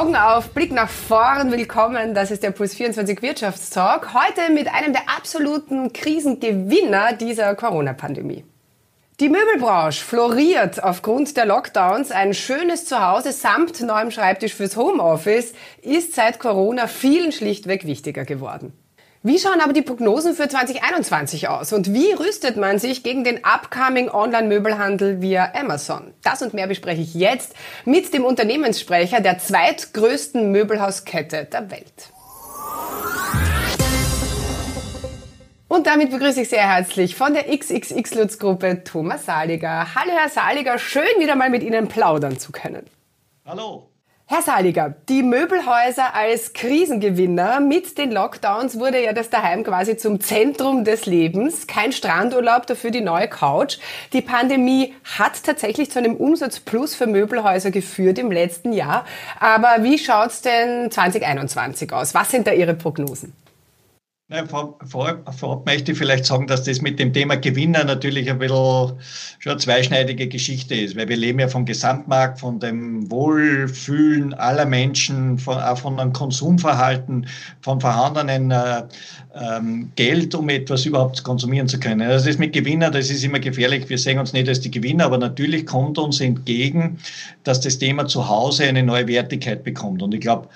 Augen auf, Blick nach vorn, willkommen. Das ist der Puls 24 Wirtschaftstalk. Heute mit einem der absoluten Krisengewinner dieser Corona-Pandemie. Die Möbelbranche floriert aufgrund der Lockdowns. Ein schönes Zuhause samt neuem Schreibtisch fürs Homeoffice ist seit Corona vielen schlichtweg wichtiger geworden. Wie schauen aber die Prognosen für 2021 aus und wie rüstet man sich gegen den upcoming Online-Möbelhandel via Amazon? Das und mehr bespreche ich jetzt mit dem Unternehmenssprecher der zweitgrößten Möbelhauskette der Welt. Und damit begrüße ich sehr herzlich von der XXX Lutz Gruppe Thomas Saliger. Hallo Herr Saliger, schön wieder mal mit Ihnen plaudern zu können. Hallo. Herr Saliger, die Möbelhäuser als Krisengewinner mit den Lockdowns wurde ja das daheim quasi zum Zentrum des Lebens. Kein Strandurlaub, dafür die neue Couch. Die Pandemie hat tatsächlich zu einem Umsatzplus für Möbelhäuser geführt im letzten Jahr. Aber wie schaut's denn 2021 aus? Was sind da Ihre Prognosen? Ja, vor, vor, vorab möchte ich vielleicht sagen, dass das mit dem Thema Gewinner natürlich ein bisschen schon eine zweischneidige Geschichte ist, weil wir leben ja vom Gesamtmarkt, von dem Wohlfühlen aller Menschen, von, auch von einem Konsumverhalten, von vorhandenen äh, ähm, Geld, um etwas überhaupt konsumieren zu können. Also das mit Gewinner, das ist immer gefährlich. Wir sehen uns nicht als die Gewinner, aber natürlich kommt uns entgegen, dass das Thema zu Hause eine neue Wertigkeit bekommt. Und ich glaube,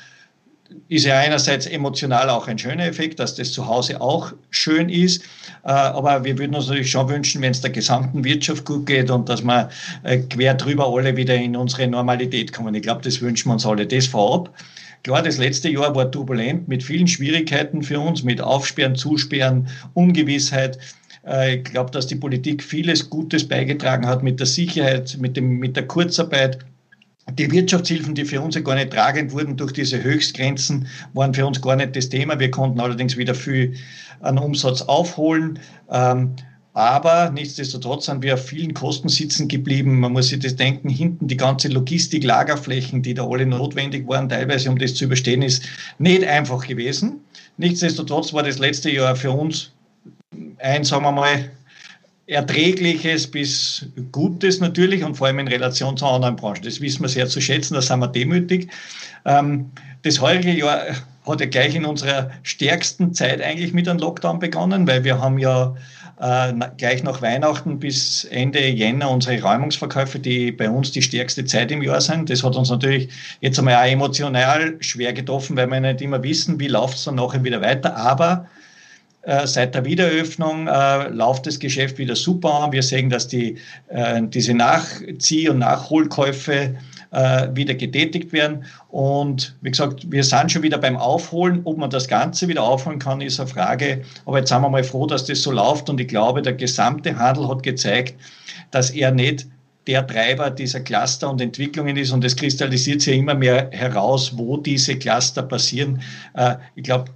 ist ja einerseits emotional auch ein schöner Effekt, dass das zu Hause auch schön ist. Äh, aber wir würden uns natürlich schon wünschen, wenn es der gesamten Wirtschaft gut geht und dass wir äh, quer drüber alle wieder in unsere Normalität kommen. Ich glaube, das wünschen wir uns alle. Das vorab. Klar, das letzte Jahr war turbulent mit vielen Schwierigkeiten für uns, mit Aufsperren, Zusperren, Ungewissheit. Äh, ich glaube, dass die Politik vieles Gutes beigetragen hat mit der Sicherheit, mit, dem, mit der Kurzarbeit die Wirtschaftshilfen, die für uns ja gar nicht tragend wurden durch diese Höchstgrenzen, waren für uns gar nicht das Thema. Wir konnten allerdings wieder viel an Umsatz aufholen. Ähm, aber nichtsdestotrotz sind wir auf vielen Kosten sitzen geblieben. Man muss sich das denken, hinten die ganze Logistik, Lagerflächen, die da alle notwendig waren, teilweise um das zu überstehen, ist nicht einfach gewesen. Nichtsdestotrotz war das letzte Jahr für uns ein, sagen wir mal, Erträgliches bis Gutes natürlich und vor allem in Relation zu anderen Branchen. Das wissen wir sehr zu schätzen, da sind wir demütig. Ähm, das heurige Jahr hat ja gleich in unserer stärksten Zeit eigentlich mit einem Lockdown begonnen, weil wir haben ja äh, gleich nach Weihnachten bis Ende Jänner unsere Räumungsverkäufe, die bei uns die stärkste Zeit im Jahr sind. Das hat uns natürlich jetzt einmal auch emotional schwer getroffen, weil wir nicht immer wissen, wie läuft es dann nachher wieder weiter. Aber seit der Wiedereröffnung äh, läuft das Geschäft wieder super. Wir sehen, dass die, äh, diese Nachzieh- und Nachholkäufe äh, wieder getätigt werden. Und wie gesagt, wir sind schon wieder beim Aufholen. Ob man das Ganze wieder aufholen kann, ist eine Frage. Aber jetzt sind wir mal froh, dass das so läuft. Und ich glaube, der gesamte Handel hat gezeigt, dass er nicht der Treiber dieser Cluster und Entwicklungen ist. Und es kristallisiert sich immer mehr heraus, wo diese Cluster passieren. Äh, ich glaube,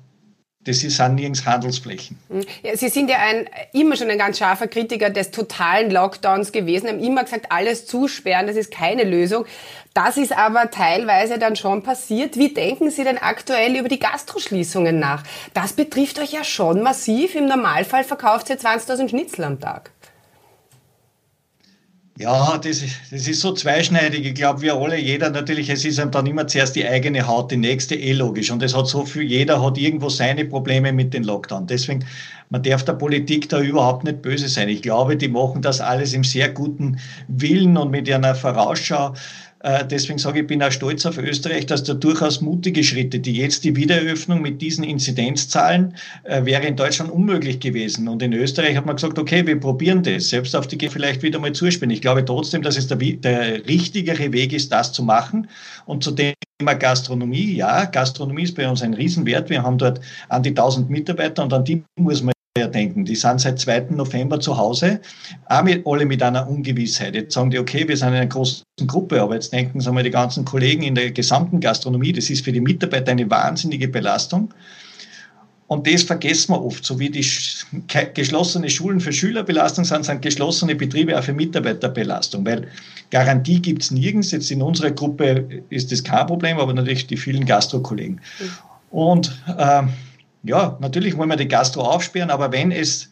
das sind nirgends Handelsflächen. Hm. Ja, Sie sind ja ein, immer schon ein ganz scharfer Kritiker des totalen Lockdowns gewesen, haben immer gesagt, alles zusperren, das ist keine Lösung. Das ist aber teilweise dann schon passiert. Wie denken Sie denn aktuell über die Gastroschließungen nach? Das betrifft euch ja schon massiv. Im Normalfall verkauft ihr 20.000 Schnitzel am Tag. Ja, das, das ist so zweischneidig. Ich glaube, wir alle, jeder natürlich, es ist einem dann immer zuerst die eigene Haut, die nächste eh logisch. Und es hat so viel, jeder hat irgendwo seine Probleme mit den Lockdown. Deswegen, man darf der Politik da überhaupt nicht böse sein. Ich glaube, die machen das alles im sehr guten Willen und mit einer Vorausschau. Äh, deswegen sage ich, bin auch stolz auf Österreich, dass da durchaus mutige Schritte, die jetzt die Wiedereröffnung mit diesen Inzidenzzahlen äh, wäre in Deutschland unmöglich gewesen. Und in Österreich hat man gesagt, okay, wir probieren das, selbst auf die vielleicht wieder mal zuspielen. Ich glaube trotzdem, dass es der, der richtigere Weg ist, das zu machen. Und zu dem Thema Gastronomie, ja, Gastronomie ist bei uns ein Riesenwert. Wir haben dort an die 1000 Mitarbeiter und an die muss man denken. Die sind seit 2. November zu Hause, auch mit, alle mit einer Ungewissheit. Jetzt sagen die, okay, wir sind in einer großen Gruppe, aber jetzt denken Sie mal die ganzen Kollegen in der gesamten Gastronomie, das ist für die Mitarbeiter eine wahnsinnige Belastung. Und das vergessen wir oft. So wie die geschlossene Schulen für Schülerbelastung sind, sind geschlossene Betriebe auch für Mitarbeiterbelastung. Weil Garantie gibt es nirgends. Jetzt in unserer Gruppe ist das kein Problem, aber natürlich die vielen Gastrokollegen. Mhm. Und äh, ja, natürlich wollen wir die Gastro aufsperren, aber wenn es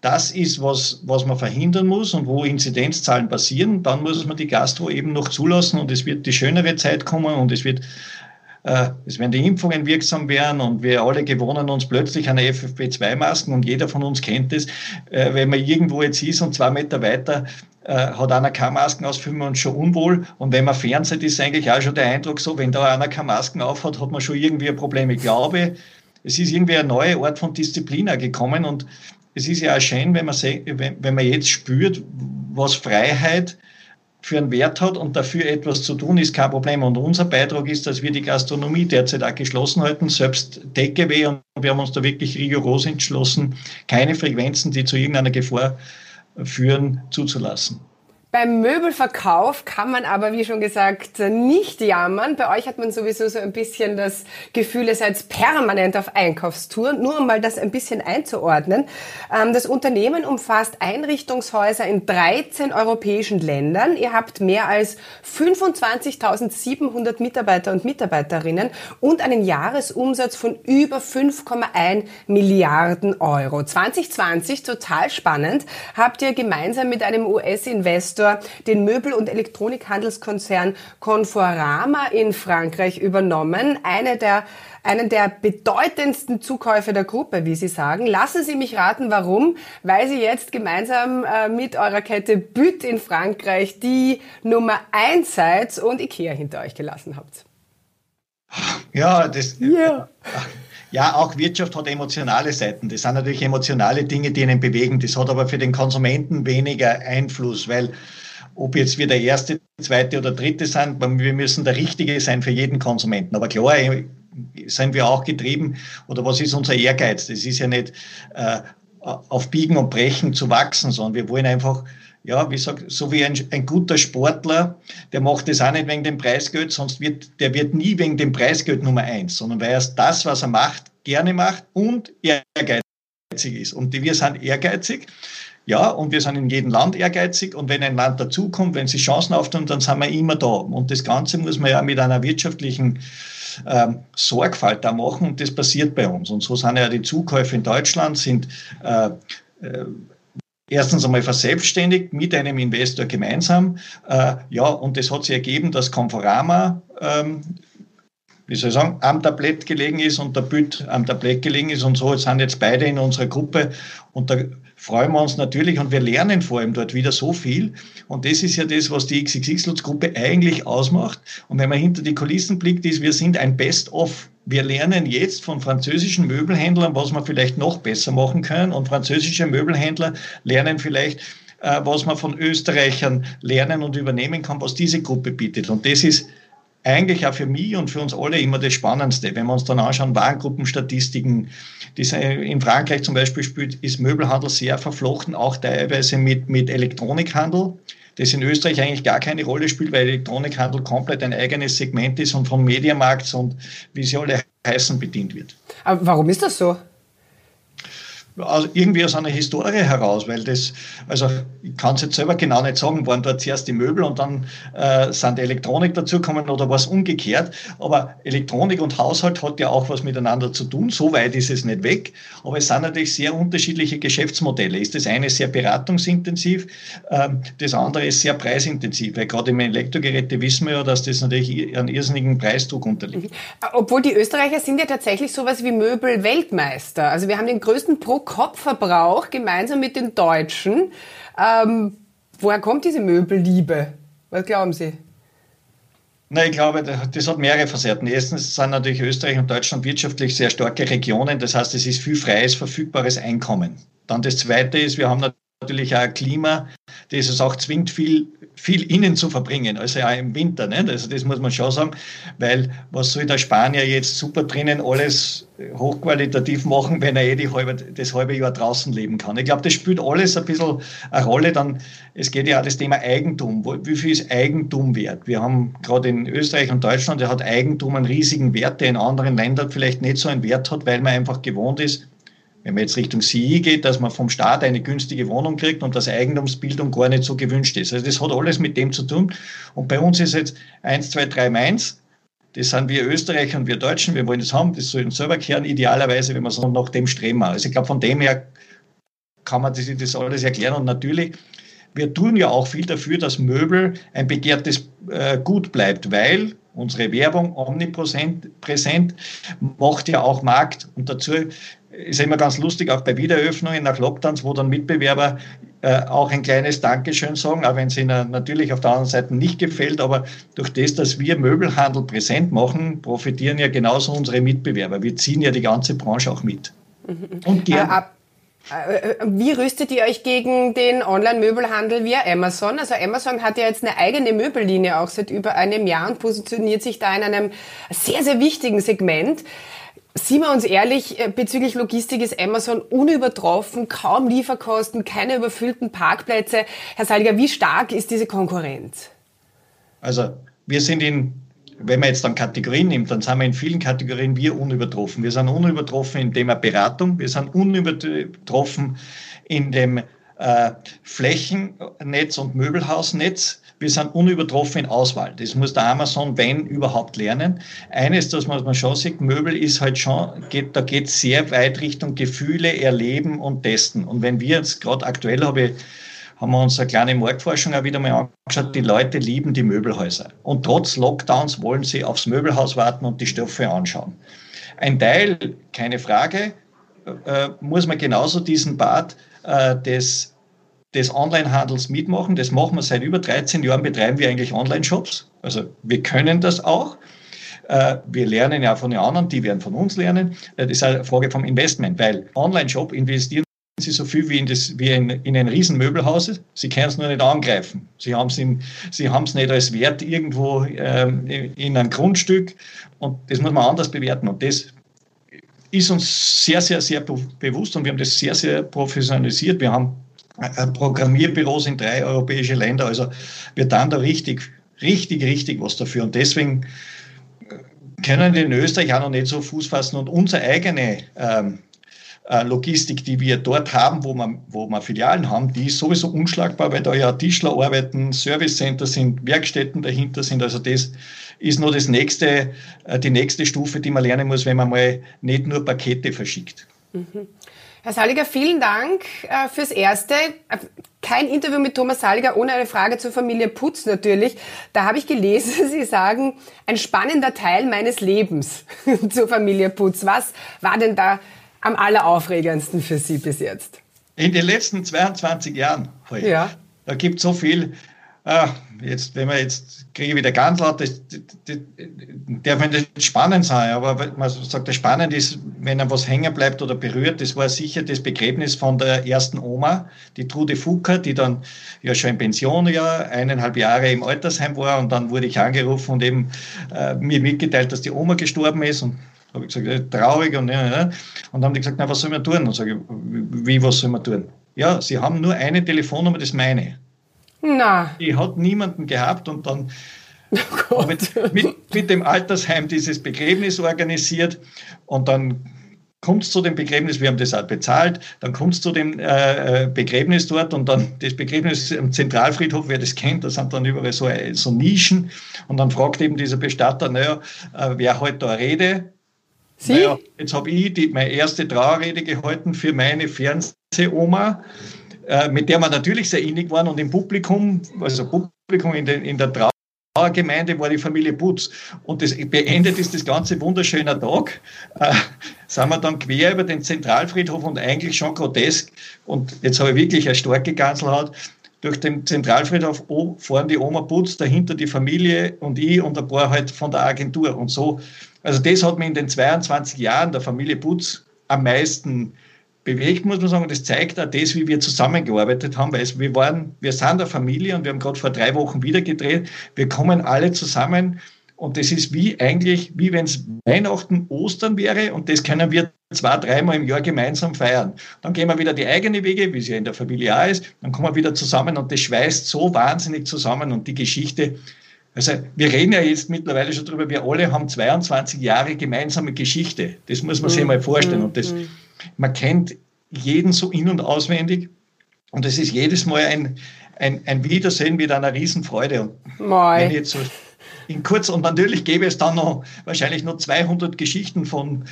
das ist, was, was man verhindern muss und wo Inzidenzzahlen passieren, dann muss man die Gastro eben noch zulassen und es wird die schönere Zeit kommen und es wird äh, es werden die Impfungen wirksam werden und wir alle gewohnen uns plötzlich an FFP2-Masken und jeder von uns kennt es, äh, wenn man irgendwo jetzt ist und zwei Meter weiter äh, hat einer keine Masken aus, fühlen wir uns schon unwohl. Und wenn man fernseht, ist eigentlich auch schon der Eindruck so, wenn da einer keine Masken aufhat, hat man schon irgendwie ein Problem. Ich glaube, es ist irgendwie eine neue Art von Disziplin gekommen und es ist ja auch schön, wenn man, wenn man jetzt spürt, was Freiheit für einen Wert hat und dafür etwas zu tun, ist kein Problem. Und unser Beitrag ist, dass wir die Gastronomie derzeit auch geschlossen halten, selbst Takeaway. Und wir haben uns da wirklich rigoros entschlossen, keine Frequenzen, die zu irgendeiner Gefahr führen, zuzulassen. Beim Möbelverkauf kann man aber, wie schon gesagt, nicht jammern. Bei euch hat man sowieso so ein bisschen das Gefühl, ihr seid permanent auf Einkaufstour. Nur um mal das ein bisschen einzuordnen. Ähm, das Unternehmen umfasst Einrichtungshäuser in 13 europäischen Ländern. Ihr habt mehr als 25.700 Mitarbeiter und Mitarbeiterinnen und einen Jahresumsatz von über 5,1 Milliarden Euro. 2020, total spannend, habt ihr gemeinsam mit einem US-Investor Investor den Möbel- und Elektronikhandelskonzern Conforama in Frankreich übernommen. Eine der, einen der bedeutendsten Zukäufe der Gruppe, wie Sie sagen. Lassen Sie mich raten, warum? Weil Sie jetzt gemeinsam äh, mit eurer Kette Büt in Frankreich die Nummer eins seid und Ikea hinter euch gelassen habt. Ja, das. Yeah. Ja, auch Wirtschaft hat emotionale Seiten. Das sind natürlich emotionale Dinge, die einen bewegen. Das hat aber für den Konsumenten weniger Einfluss, weil ob jetzt wir der erste, zweite oder dritte sind, wir müssen der Richtige sein für jeden Konsumenten. Aber klar, sind wir auch getrieben, oder was ist unser Ehrgeiz? Das ist ja nicht äh, auf Biegen und Brechen zu wachsen, sondern wir wollen einfach ja, wie sag, so wie ein, ein guter Sportler, der macht das auch nicht wegen dem Preisgeld, sonst wird, der wird nie wegen dem Preisgeld Nummer eins, sondern weil er das, was er macht, gerne macht und ehrgeizig ist. Und wir sind ehrgeizig. Ja, und wir sind in jedem Land ehrgeizig und wenn ein Land dazukommt, wenn sie Chancen auftun, dann sind wir immer da. Und das Ganze muss man ja mit einer wirtschaftlichen ähm, Sorgfalt da machen und das passiert bei uns. Und so sind ja die Zukäufe in Deutschland, sind äh, äh, erstens einmal verselbstständigt mit einem Investor gemeinsam. Äh, ja, und es hat sich ergeben, dass Conforama, ähm, wie soll ich sagen, am Tablett gelegen ist und der Büt am Tablett gelegen ist und so sind jetzt beide in unserer Gruppe und da freuen wir uns natürlich und wir lernen vor allem dort wieder so viel. Und das ist ja das, was die XXX-Lutz-Gruppe eigentlich ausmacht. Und wenn man hinter die Kulissen blickt, ist, wir sind ein Best-of. Wir lernen jetzt von französischen Möbelhändlern, was wir vielleicht noch besser machen können. Und französische Möbelhändler lernen vielleicht, äh, was man von Österreichern lernen und übernehmen kann, was diese Gruppe bietet. Und das ist eigentlich auch für mich und für uns alle immer das Spannendste. Wenn wir uns dann anschauen, Warengruppenstatistiken, die in Frankreich zum Beispiel spielt, ist Möbelhandel sehr verflochten, auch teilweise mit, mit Elektronikhandel, das in Österreich eigentlich gar keine Rolle spielt, weil Elektronikhandel komplett ein eigenes Segment ist und vom Mediamarkt und wie sie alle heißen bedient wird. Aber warum ist das so? Irgendwie aus einer Historie heraus, weil das, also ich kann es jetzt selber genau nicht sagen, waren dort zuerst die Möbel und dann äh, sind die Elektronik dazugekommen oder was umgekehrt. Aber Elektronik und Haushalt hat ja auch was miteinander zu tun, so weit ist es nicht weg. Aber es sind natürlich sehr unterschiedliche Geschäftsmodelle. Ist das eine sehr beratungsintensiv, ähm, das andere ist sehr preisintensiv, weil gerade im Elektrogeräte wissen wir ja, dass das natürlich einen irrsinnigen Preisdruck unterliegt. Mhm. Obwohl die Österreicher sind ja tatsächlich sowas wie Möbel-Weltmeister. Also wir haben den größten Pro Kopfverbrauch gemeinsam mit den Deutschen. Ähm, woher kommt diese Möbelliebe? Was glauben Sie? Na, ich glaube, das hat mehrere Facetten. Erstens sind natürlich Österreich und Deutschland wirtschaftlich sehr starke Regionen. Das heißt, es ist viel freies, verfügbares Einkommen. Dann das Zweite ist, wir haben natürlich auch ein Klima, das es auch zwingt, viel viel innen zu verbringen, also ja im Winter. Nicht? Also das muss man schon sagen, weil was soll der Spanier jetzt super drinnen alles hochqualitativ machen, wenn er eh halbe, das halbe Jahr draußen leben kann. Ich glaube, das spielt alles ein bisschen eine Rolle. Dann, es geht ja auch das Thema Eigentum. Wie viel ist Eigentum wert? Wir haben gerade in Österreich und Deutschland, der hat Eigentum einen riesigen Wert, der in anderen Ländern vielleicht nicht so einen Wert hat, weil man einfach gewohnt ist, wenn man jetzt Richtung CI geht, dass man vom Staat eine günstige Wohnung kriegt und dass Eigentumsbildung gar nicht so gewünscht ist. Also das hat alles mit dem zu tun. Und bei uns ist jetzt 1, 2, 3 Mainz. Das sind wir Österreicher und wir Deutschen. Wir wollen das haben. Das soll uns selber kehren, idealerweise, wenn wir so nach dem streben. Also ich glaube, von dem her kann man sich das alles erklären. Und natürlich, wir tun ja auch viel dafür, dass Möbel ein begehrtes äh, Gut bleibt, weil unsere Werbung omnipräsent, präsent, macht ja auch Markt und dazu ist immer ganz lustig, auch bei Wiedereröffnungen nach Lockdowns, wo dann Mitbewerber äh, auch ein kleines Dankeschön sagen, auch wenn es ihnen natürlich auf der anderen Seite nicht gefällt, aber durch das, dass wir Möbelhandel präsent machen, profitieren ja genauso unsere Mitbewerber. Wir ziehen ja die ganze Branche auch mit. Mhm. Und gern. Äh, wie rüstet ihr euch gegen den Online-Möbelhandel via Amazon? Also Amazon hat ja jetzt eine eigene Möbellinie auch seit über einem Jahr und positioniert sich da in einem sehr, sehr wichtigen Segment. Sind wir uns ehrlich, äh, bezüglich Logistik ist Amazon unübertroffen, kaum Lieferkosten, keine überfüllten Parkplätze. Herr Saliger, wie stark ist diese Konkurrenz? Also wir sind in, wenn man jetzt dann Kategorien nimmt, dann sind wir in vielen Kategorien wir unübertroffen. Wir sind unübertroffen im Thema Beratung, wir sind unübertroffen in dem äh, Flächennetz und Möbelhausnetz. Wir sind unübertroffen in Auswahl. Das muss der Amazon, wenn überhaupt, lernen. Eines, das man schon sieht, Möbel ist halt schon, geht, da geht sehr weit Richtung Gefühle, Erleben und Testen. Und wenn wir jetzt gerade aktuell habe ich haben wir uns eine kleine Marktforschung auch wieder mal angeschaut. Die Leute lieben die Möbelhäuser. Und trotz Lockdowns wollen sie aufs Möbelhaus warten und die Stoffe anschauen. Ein Teil, keine Frage, äh, muss man genauso diesen Part äh, des des Onlinehandels mitmachen. Das machen wir seit über 13 Jahren, betreiben wir eigentlich Online-Shops. Also wir können das auch. Äh, wir lernen ja von den anderen, die werden von uns lernen. Äh, das ist eine Frage vom Investment, weil Online-Shop investieren Sie so viel wie in, das, wie in, in ein Riesenmöbelhaus. Sie können es nur nicht angreifen. Sie haben es nicht als Wert irgendwo ähm, in einem Grundstück und das muss man anders bewerten. Und das ist uns sehr, sehr, sehr bewusst und wir haben das sehr, sehr professionalisiert. Wir haben Programmierbüros in drei europäische Länder. Also wir tun da richtig, richtig, richtig was dafür. Und deswegen äh, können wir in Österreich auch noch nicht so Fuß fassen und unsere eigene ähm, äh, Logistik, die wir dort haben, wo wir, wo wir Filialen haben, die ist sowieso unschlagbar, weil da ja Tischler arbeiten, Servicecenter sind, Werkstätten dahinter sind. Also das ist nur das nächste, die nächste Stufe, die man lernen muss, wenn man mal nicht nur Pakete verschickt. Mhm. Herr Saliger, vielen Dank äh, fürs Erste. Kein Interview mit Thomas Saliger ohne eine Frage zur Familie Putz natürlich. Da habe ich gelesen, Sie sagen, ein spannender Teil meines Lebens zur Familie Putz. Was war denn da am alleraufregendsten für Sie bis jetzt? In den letzten 22 Jahren. Ja. Da gibt es so viel. Ah, jetzt, wenn man jetzt kriege ich wieder ganz laut, das, das, das darf nicht spannend sein, aber man sagt, das spannend ist, wenn einem was hängen bleibt oder berührt, das war sicher das Begräbnis von der ersten Oma, die Trude Fucker, die dann ja schon in Pension ja, eineinhalb Jahre im Altersheim war und dann wurde ich angerufen und eben äh, mir mitgeteilt, dass die Oma gestorben ist und habe ich gesagt, traurig und, ja, ja. und dann haben die gesagt, na, was soll man tun? Und sage ich, wie, was soll man tun? Ja, sie haben nur eine Telefonnummer, das ist meine. Na. Die hat niemanden gehabt und dann oh mit, mit, mit, dem Altersheim dieses Begräbnis organisiert und dann kommt es zu dem Begräbnis, wir haben das auch bezahlt, dann kommt es zu dem äh, äh, Begräbnis dort und dann das Begräbnis am Zentralfriedhof, wer das kennt, da sind dann überall so, so Nischen und dann fragt eben dieser Bestatter, naja, äh, wer heute da eine Rede? Sie? Naja, jetzt habe ich die, meine erste Trauerrede gehalten für meine Fernsehoma äh, mit der wir natürlich sehr innig waren und im Publikum, also Publikum in, den, in der Trauergemeinde war die Familie Putz. Und das beendet ist das ganze wunderschöne Tag. Äh, sind wir dann quer über den Zentralfriedhof und eigentlich schon grotesk. Und jetzt habe ich wirklich eine starke Ganselhaut. Durch den Zentralfriedhof fahren die Oma Putz, dahinter die Familie und ich und ein paar halt von der Agentur. Und so, also das hat mich in den 22 Jahren der Familie Putz am meisten bewegt, muss man sagen. das zeigt auch das, wie wir zusammengearbeitet haben, weil wir waren, wir sind eine Familie und wir haben gerade vor drei Wochen wieder gedreht. Wir kommen alle zusammen und das ist wie eigentlich, wie wenn es Weihnachten, Ostern wäre und das können wir zwei, dreimal im Jahr gemeinsam feiern. Dann gehen wir wieder die eigene Wege, wie es ja in der Familie auch ist, dann kommen wir wieder zusammen und das schweißt so wahnsinnig zusammen und die Geschichte, also wir reden ja jetzt mittlerweile schon drüber, wir alle haben 22 Jahre gemeinsame Geschichte. Das muss man sich mhm. mal vorstellen. Und das, mhm. Man kennt jeden so in- und auswendig. Und es ist jedes Mal ein, ein, ein Wiedersehen mit einer Riesenfreude. Und wenn jetzt so in kurz, und natürlich gäbe es dann noch wahrscheinlich nur 200 Geschichten von,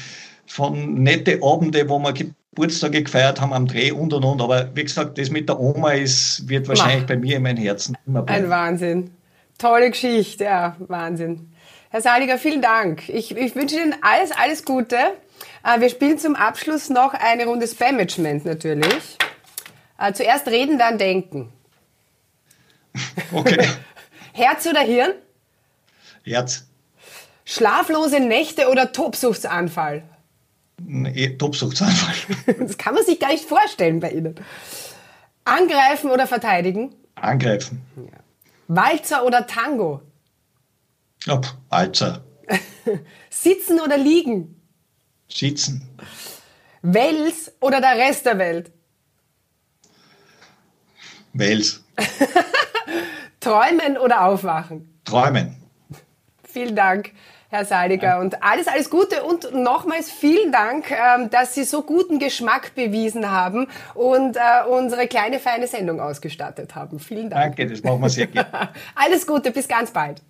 von nette Abende, wo wir Geburtstage gefeiert haben am Dreh und und und. Aber wie gesagt, das mit der Oma ist, wird wahrscheinlich Mach. bei mir in meinem Herzen immer bleiben. Ein Wahnsinn. Tolle Geschichte, ja, Wahnsinn. Herr Saliger, vielen Dank. Ich, ich wünsche Ihnen alles, alles Gute. Äh, wir spielen zum Abschluss noch eine Runde Spam-Management natürlich. Äh, zuerst reden, dann denken. Okay. Herz oder Hirn? Herz. Schlaflose Nächte oder Tobsuchtsanfall? Nee, Tobsuchtsanfall. Das kann man sich gar nicht vorstellen bei Ihnen. Angreifen oder verteidigen? Angreifen. Ja. Walzer oder Tango? Ja, Walzer. Sitzen oder liegen? Sitzen. Wels oder der Rest der Welt? Wels. Träumen oder aufwachen? Träumen. Vielen Dank. Herr Seidiger. Und alles, alles Gute und nochmals vielen Dank, ähm, dass Sie so guten Geschmack bewiesen haben und äh, unsere kleine feine Sendung ausgestattet haben. Vielen Dank. Danke, das machen wir sehr gerne. alles Gute, bis ganz bald.